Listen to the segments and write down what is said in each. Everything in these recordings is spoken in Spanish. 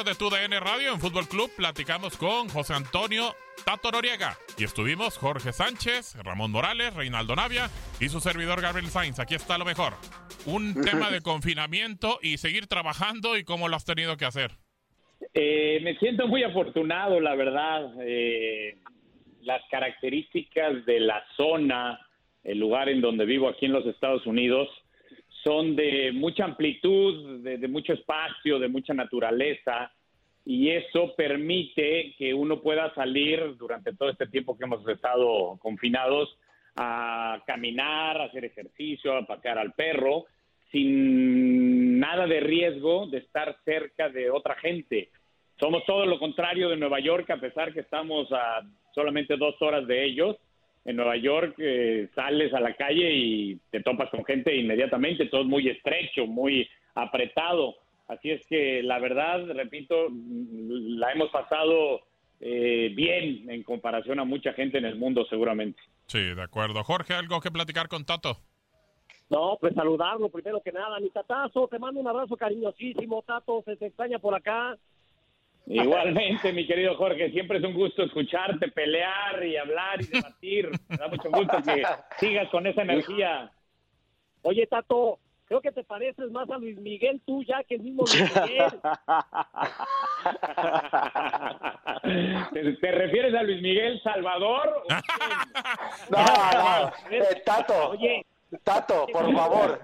Mejor de tu DN Radio en Fútbol Club. Platicamos con José Antonio Tato Noriega. Y estuvimos Jorge Sánchez, Ramón Morales, Reinaldo Navia y su servidor Gabriel Sainz. Aquí está lo mejor. Un tema de confinamiento y seguir trabajando y cómo lo has tenido que hacer. Eh, me siento muy afortunado, la verdad. Eh, las características de la zona, el lugar en donde vivo aquí en los Estados Unidos, son de mucha amplitud, de, mucho espacio, de mucha naturaleza, y eso permite que uno pueda salir durante todo este tiempo que hemos estado confinados a caminar, a hacer ejercicio, a pasear al perro, sin nada de riesgo de estar cerca de otra gente. Somos todo lo contrario de Nueva York, a pesar que estamos a solamente dos horas de ellos. En Nueva York eh, sales a la calle y te topas con gente inmediatamente, todo es muy estrecho, muy apretado. Así es que la verdad, repito, la hemos pasado eh, bien en comparación a mucha gente en el mundo seguramente. Sí, de acuerdo. Jorge, ¿algo que platicar con Tato? No, pues saludarlo primero que nada. Mi tatazo, te mando un abrazo cariñosísimo, Tato, se te extraña por acá. Igualmente, mi querido Jorge, siempre es un gusto escucharte, pelear y hablar y debatir. Me da mucho gusto que sigas con esa energía. Oye, Tato, creo que te pareces más a Luis Miguel tú ya que el mismo Luis Miguel. ¿Te, te refieres a Luis Miguel Salvador? No, no, eh, Tato, Oye, Tato, por favor.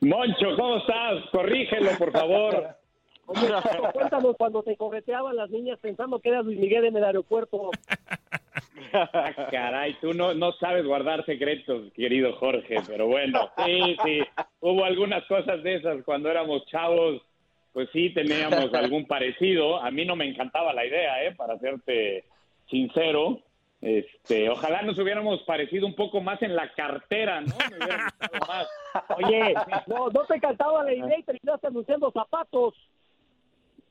Moncho, ¿cómo estás? Corrígelo, por favor. Oye, cuéntanos cuando te correteaban las niñas pensando que eras Luis Miguel en el aeropuerto. Ah, caray, tú no, no sabes guardar secretos, querido Jorge, pero bueno, sí, sí, hubo algunas cosas de esas cuando éramos chavos, pues sí teníamos algún parecido. A mí no me encantaba la idea, ¿eh? Para serte sincero. Este, ojalá nos hubiéramos parecido un poco más en la cartera, ¿no? Me hubiera gustado más. Oye, no, no te encantaba la idea y terminaste anunciando zapatos.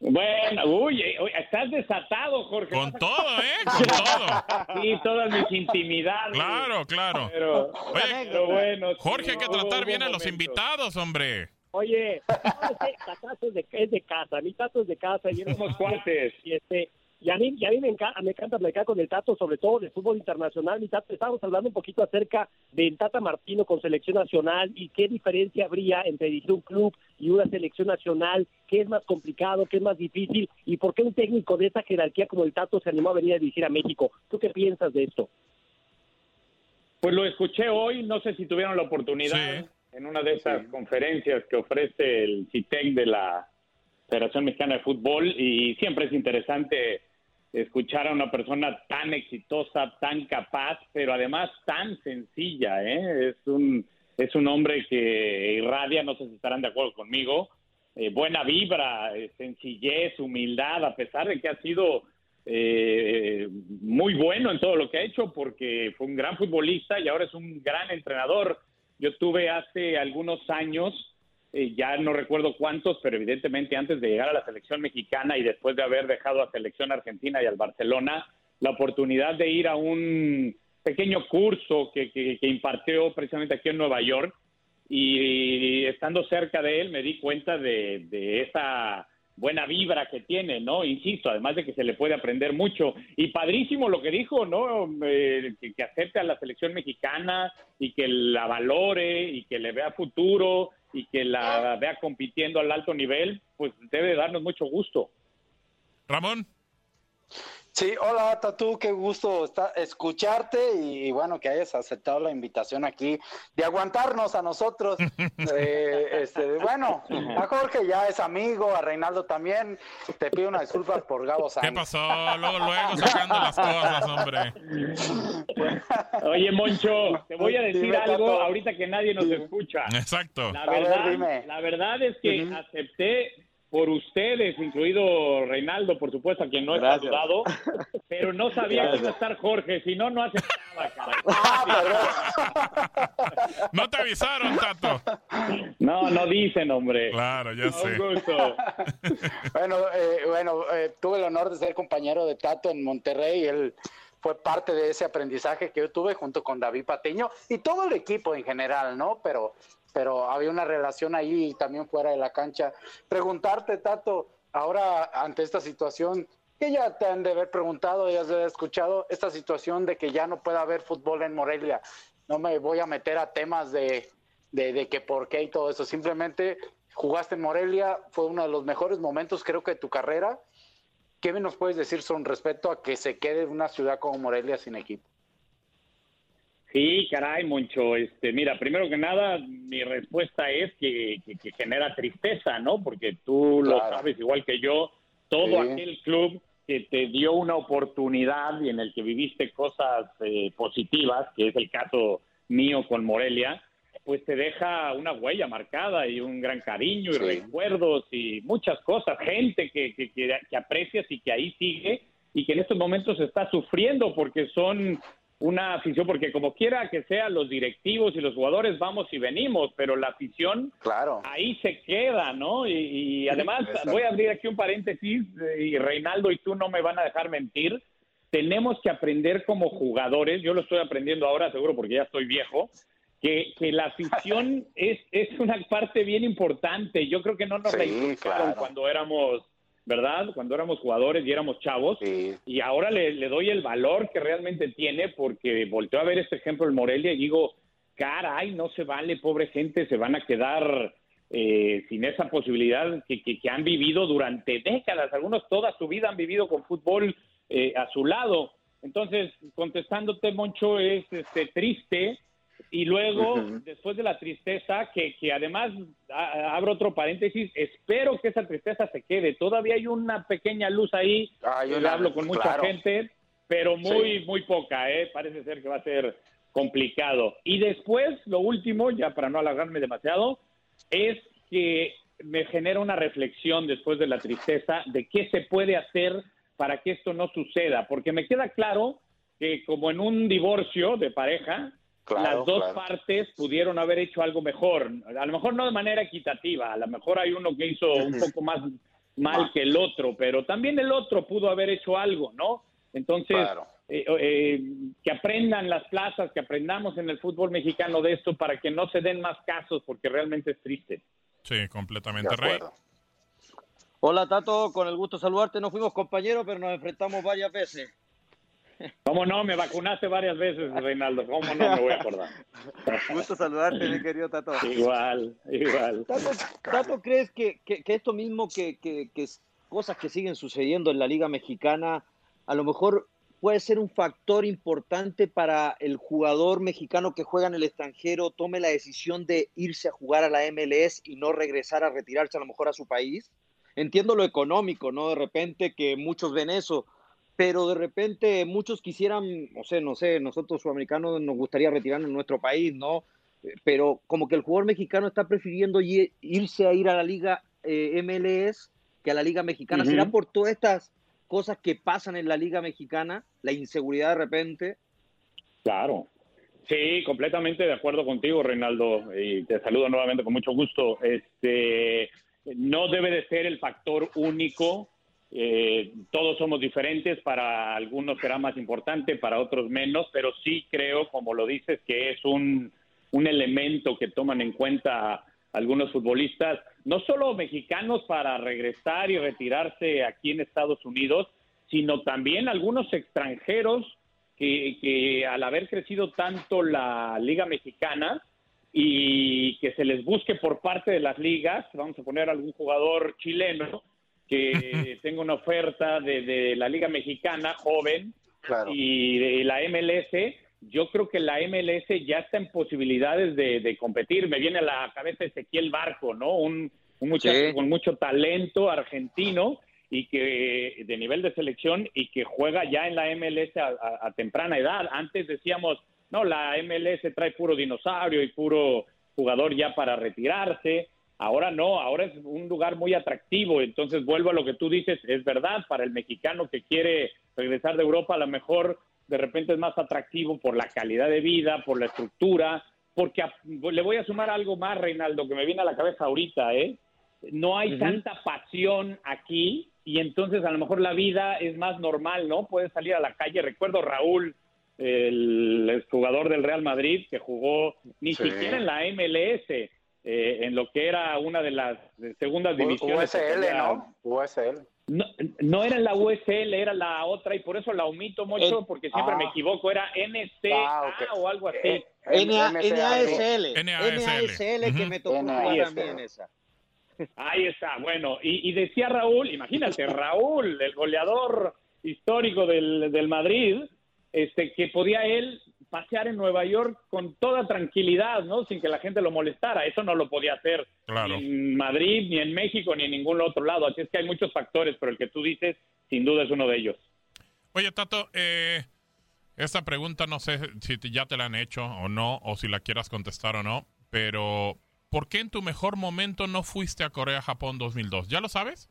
Bueno, uy, eh, uy, estás desatado, Jorge. Con todo, ¿eh? Con todo. Sí, todas mis intimidades. Claro, claro. Pero, Oye, pero bueno. Jorge, hay que tratar bien a los invitados, hombre. Oye. Tatazo es de, es de casa, mi tato es de casa. Y Somos cuates. Y, este, y a mí, y a mí me, encanta, me encanta platicar con el Tato, sobre todo de fútbol internacional. Mi Tato, estábamos hablando un poquito acerca del Tata Martino con selección nacional y qué diferencia habría entre dirigir un club y una selección nacional, qué es más complicado, qué es más difícil y por qué un técnico de esa jerarquía como el Tato se animó a venir a dirigir a México. ¿Tú qué piensas de esto? Pues lo escuché hoy, no sé si tuvieron la oportunidad Sí. en una de esas conferencias que ofrece el CITEC de la Federación Mexicana de Fútbol y siempre es interesante escuchar a una persona tan exitosa, tan capaz, pero además tan sencilla. ¿eh? Es, un, es un hombre que irradia, no sé si estarán de acuerdo conmigo, eh, buena vibra, eh, sencillez, humildad, a pesar de que ha sido eh, muy bueno en todo lo que ha hecho, porque fue un gran futbolista y ahora es un gran entrenador. Yo tuve hace algunos años, ya no recuerdo cuántos, pero evidentemente antes de llegar a la selección mexicana y después de haber dejado a selección argentina y al Barcelona, la oportunidad de ir a un pequeño curso que, que impartió precisamente aquí en Nueva York y estando cerca de él me di cuenta de, esa buena vibra que tiene, ¿no? Insisto, además de que se le puede aprender mucho. Y padrísimo lo que dijo, ¿no? Eh, que, acepte a la selección mexicana y que la valore y que le vea futuro y que la vea compitiendo al alto nivel, pues debe darnos mucho gusto. Ramón. Sí, hola Tatu, qué gusto escucharte y, bueno que hayas aceptado la invitación aquí de aguantarnos a nosotros. Eh, este, bueno, a Jorge ya es amigo, a Reinaldo también. Te pido una disculpa por Gabo Sánchez. ¿Qué pasó? Luego, luego sacando las cosas, hombre. Oye, Moncho, te voy a decir algo ahorita que nadie nos escucha. Exacto. La verdad, la verdad es que acepté por ustedes, incluido Reinaldo, por supuesto, a quien no he saludado, pero no sabía que iba a estar Jorge, si no, no hace nada, ah, No te avisaron, Tato. No, no dicen, hombre. Claro, ya sé. Un gusto. bueno, eh, bueno eh, tuve el honor de ser compañero de Tato en Monterrey, él fue parte de ese aprendizaje que yo tuve junto con David Pateño y todo el equipo en general, ¿no? Pero pero había una relación ahí también fuera de la cancha. Preguntarte, Tato, ahora ante esta situación, que ya te han de haber preguntado, ya has de haber escuchado, esta situación de que ya no puede haber fútbol en Morelia. No me voy a meter a temas de, de, que por qué y todo eso. Simplemente jugaste en Morelia, fue uno de los mejores momentos, creo que de tu carrera. ¿Qué nos puedes decir con respecto a que se quede una ciudad como Morelia sin equipo? Sí, caray, Moncho. Este, mira, primero que nada, mi respuesta es que, que, genera tristeza, ¿no? Porque tú lo sabes igual que yo, todo aquel club que te dio una oportunidad y en el que viviste cosas eh, positivas, que es el caso mío con Morelia, pues te deja una huella marcada y un gran cariño y recuerdos y muchas cosas, gente que, que, que aprecias y que ahí sigue y que en estos momentos está sufriendo porque son una afición, porque como quiera que sea, los directivos y los jugadores vamos y venimos, pero la afición claro. ahí se queda, ¿no? Y, además, voy a abrir aquí un paréntesis, eh, y Reinaldo y tú no me van a dejar mentir, tenemos que aprender como jugadores, yo lo estoy aprendiendo ahora, seguro porque ya estoy viejo, que, que la afición es, es una parte bien importante. Yo creo que no nos sí, la cuando éramos ¿verdad? Cuando éramos jugadores y éramos chavos. Y ahora le, doy el valor que realmente tiene porque volteo a ver este ejemplo en Morelia y digo, caray, no se vale, pobre gente, se van a quedar eh, sin esa posibilidad que, que, han vivido durante décadas. Algunos toda su vida han vivido con fútbol eh, a su lado. Entonces, contestándote, Moncho, es este, triste y luego, después de la tristeza, que, que además, abro otro paréntesis, espero que esa tristeza se quede. Todavía hay una pequeña luz ahí, yo hablo con mucha gente, pero muy, muy poca, ¿eh? Parece ser que va a ser complicado. Y después, lo último, ya para no alargarme demasiado, es que me genera una reflexión después de la tristeza de qué se puede hacer para que esto no suceda, porque me queda claro que como en un divorcio de pareja, las dos partes pudieron haber hecho algo mejor. A lo mejor no de manera equitativa, a lo mejor hay uno que hizo un poco más mal que el otro, pero también el otro pudo haber hecho algo, ¿no? Entonces, eh, eh, que aprendan las plazas, que aprendamos en el fútbol mexicano de esto para que no se den más casos, porque realmente es triste. Sí, completamente, Rey. Hola, Tato, con el gusto saludarte. No fuimos compañeros, pero nos enfrentamos varias veces. ¿Cómo no? Me vacunaste varias veces, Reinaldo. ¿Cómo no me voy a acordar? Gusto saludarte, mi querido Tato. Igual, igual. Tato, ¿crees que, que, esto mismo, que, que, cosas que siguen sucediendo en la Liga Mexicana, a lo mejor puede ser un factor importante para el jugador mexicano que juega en el extranjero, tome la decisión de irse a jugar a la MLS y no regresar a retirarse a lo mejor a su país? entiendo lo económico, ¿no? De repente que muchos ven eso, pero de repente muchos quisieran, no sé, no sé, nosotros sudamericanos nos gustaría retirarnos en nuestro país, ¿no? Pero como que el jugador mexicano está prefiriendo irse a ir a la liga eh, MLS que a la liga mexicana. ¿Será por todas estas cosas que pasan en la liga mexicana, la inseguridad de repente? Claro, Sí, completamente de acuerdo contigo, Reinaldo, y te saludo nuevamente con mucho gusto. Este, no debe de ser el factor único. Eh, todos somos diferentes, para algunos será más importante, para otros menos, pero sí creo, como lo dices, que es un, un elemento que toman en cuenta algunos futbolistas, no solo mexicanos para regresar y retirarse aquí en Estados Unidos, sino también algunos extranjeros que, al haber crecido tanto la Liga Mexicana y que se les busque por parte de las ligas, vamos a poner algún jugador chileno que tenga una oferta de, la Liga Mexicana joven y de la MLS, yo creo que la MLS ya está en posibilidades de, competir. Me viene a la cabeza Ezequiel Barco, ¿no? Un, muchacho con mucho talento argentino y que de nivel de selección y que juega ya en la MLS a, temprana edad. Antes decíamos, no, la MLS trae puro dinosaurio y puro jugador ya para retirarse. Ahora no, ahora es un lugar muy atractivo. Entonces vuelvo a lo que tú dices, es verdad, para el mexicano que quiere regresar de Europa, a lo mejor de repente es más atractivo por la calidad de vida, por la estructura, porque le voy a sumar algo más, Reinaldo, que me viene a la cabeza ahorita, ¿eh? No hay tanta pasión aquí y entonces a lo mejor la vida es más normal, ¿no? Puedes salir a la calle. Recuerdo Raúl, el, jugador del Real Madrid, que jugó ni siquiera en la MLS, eh, en lo que era una de las segundas divisiones. USL, ¿no? USL. No, era en la USL, era la otra, y por eso la omito mucho, porque siempre me ah. equivoco, era NCA ah, o algo así. Eh, NASL. NASL, que me tocó también esa. Ahí está, bueno, y, decía Raúl, imagínate, Raúl, el goleador histórico del, Madrid, este, que podía él pasear en Nueva York con toda tranquilidad, ¿no? Sin que la gente lo molestara. Eso no lo podía hacer ni en Madrid, ni en México, ni en ningún otro lado. Así es que hay muchos factores, pero el que tú dices, sin duda es uno de ellos. Oye, Tato, eh, esta pregunta no sé si ya te la han hecho o no, o si la quieras contestar o no, pero ¿por qué en tu mejor momento no fuiste a Corea-Japón 2002? ¿Ya lo sabes?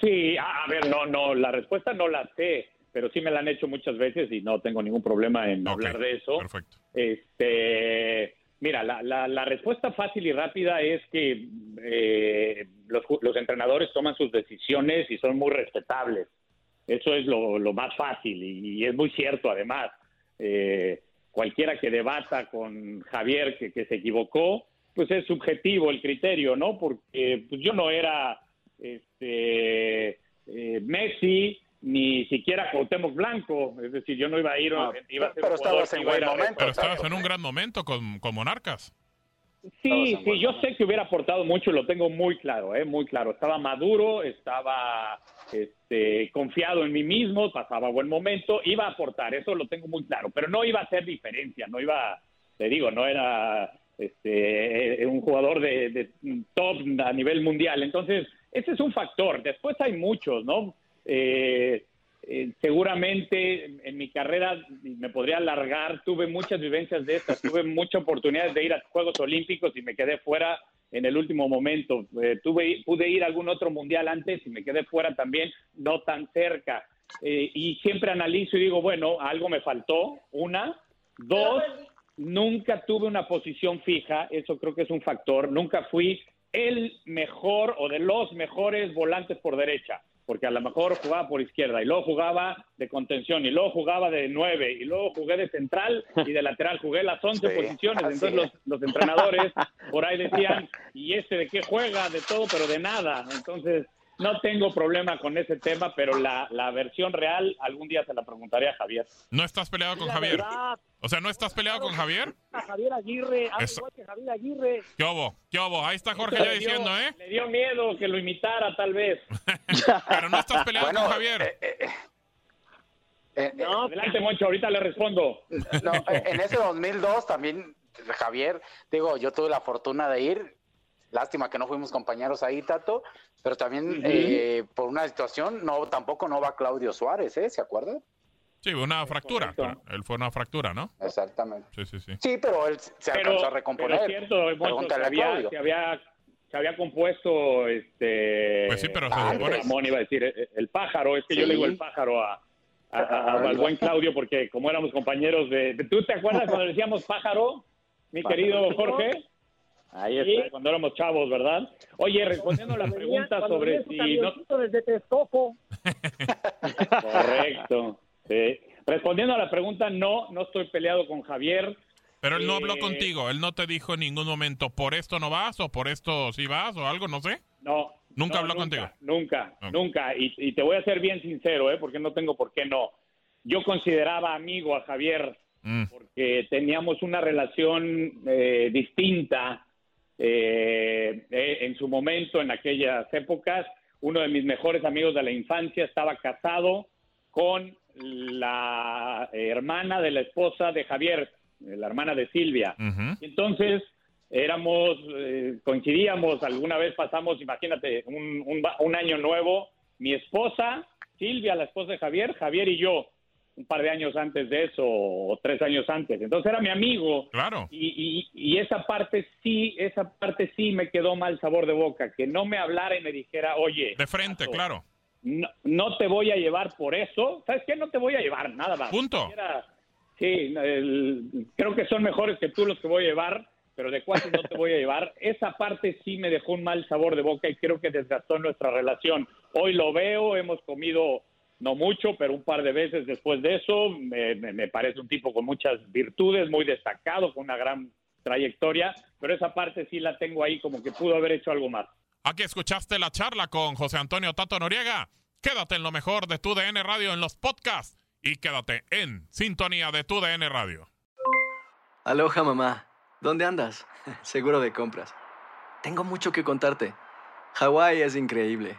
Sí, a ver, no, no, la respuesta no la sé, pero sí me la han hecho muchas veces y no tengo ningún problema en hablar de eso. Perfecto. Este, mira, la, la, respuesta fácil y rápida es que eh, los, los, entrenadores toman sus decisiones y son muy respetables. Eso es lo, lo más fácil y, y, es muy cierto además. Eh, cualquiera que debata con Javier que, se equivocó, pues es subjetivo el criterio, ¿no? Porque pues yo no era este, eh, Messi, ni siquiera Cuauhtémoc Blanco, es decir, yo no iba a ir, iba a ser pero estabas en buen momento. Pero estabas en un gran momento con, con Monarcas. Sí, sí, yo sé que hubiera aportado mucho, lo tengo muy claro, ¿eh? muy claro. Estaba maduro, estaba este, confiado en mí mismo, pasaba buen momento, iba a aportar, eso lo tengo muy claro, pero no iba a hacer diferencia, no iba, te digo, no era este, un jugador de, top a nivel mundial. Entonces, ese es un factor. Después hay muchos, ¿no? Eh, eh, seguramente en mi carrera me podría alargar, tuve muchas vivencias de estas, tuve muchas oportunidades de ir a Juegos Olímpicos y me quedé fuera en el último momento. Eh, tuve, pude ir a algún otro mundial antes y me quedé fuera también, no tan cerca. Eh, y siempre analizo y digo, bueno, algo me faltó. Una. Dos, nunca tuve una posición fija, eso creo que es un factor. Nunca fui el mejor o de los mejores volantes por derecha porque a lo mejor jugaba por izquierda y luego jugaba de contención y luego jugaba de nueve y luego jugué de central y de lateral, jugué las once posiciones, entonces los, los, entrenadores por ahí decían, ¿y este de qué juega? De todo, pero de nada, entonces no tengo problema con ese tema, pero la, la versión real algún día se la preguntaré a Javier. ¿No estás peleado con Javier? O sea, ¿no estás peleado con Javier? Javier Aguirre, igual que Javier Aguirre. ¿Qué hubo? ¿Qué hubo? Ahí está Jorge ya diciendo, ¿eh? Le dio miedo que lo imitara, tal vez. pero no estás peleado con Javier. Eh, eh, eh, no, adelante, Moncho, ahorita le respondo. No, en ese 2002 también, Javier, digo, yo tuve la fortuna de ir Lástima que no fuimos compañeros ahí, Tato, pero también eh, por una situación, no, tampoco no va Claudio Suárez, ¿eh? ¿Se acuerdan? Sí, una fractura. Él fue una fractura, ¿no? Exactamente. Sí, sí, sí. Sí, pero él se alcanzó a recomponer. Pero es cierto, se, había, se, había, se había compuesto este. Pues sí, pero se ah, supone. Ramón iba a decir el, el pájaro, es que yo le digo el pájaro a, a, a- al buen Claudio, porque como éramos compañeros de. ¿Tú te acuerdas cuando decíamos pájaro, mi querido Jorge? Ahí está, cuando éramos chavos, ¿verdad? Oye, respondiendo a la pregunta Cuando sobre si no. desde Texcoco. Correcto. sí. Respondiendo a la pregunta, no, no estoy peleado con Javier. Pero él no habló Eh, contigo. Él no te dijo en ningún momento, por esto no vas o por esto sí vas o algo, no sé. No. Nunca no, habló contigo. Nunca, nunca. Y, y te voy a ser bien sincero, ¿eh? porque no tengo por qué no. Yo consideraba amigo a Javier Mm. porque teníamos una relación eh, distinta eh, eh, en su momento, en aquellas épocas. Uno de mis mejores amigos de la infancia estaba casado con la hermana de la esposa de Javier, la hermana de Silvia. Y Entonces, éramos, eh, coincidíamos, alguna vez pasamos, imagínate, un, un un año nuevo, mi esposa, Silvia, la esposa de Javier, Javier y yo, un par de años antes de eso, o tres años antes. Entonces era mi amigo. Claro. Y, y, y esa parte sí, esa parte sí me quedó mal sabor de boca, que no me hablara y me dijera, oye. De frente, claro. no, no te voy a llevar por eso. ¿Sabes qué? No te voy a llevar nada más. Punto. Sí, el- creo que son mejores que tú los que voy a llevar, pero de cuáles no te voy a llevar. Esa parte sí me dejó un mal sabor de boca y creo que desgastó nuestra relación. Hoy lo veo, hemos comido no mucho, pero un par de veces después de eso. Me, me- me parece un tipo con muchas virtudes, muy destacado, con una gran trayectoria, pero esa parte sí la tengo ahí como que pudo haber hecho algo más. Aquí escuchaste la charla con José Antonio Tato Noriega. Quédate en lo mejor de tu DN Radio en los podcasts y quédate en sintonía de tu DN Radio. Aloha mamá, ¿dónde andas? Seguro de compras. Tengo mucho que contarte. Hawái es increíble.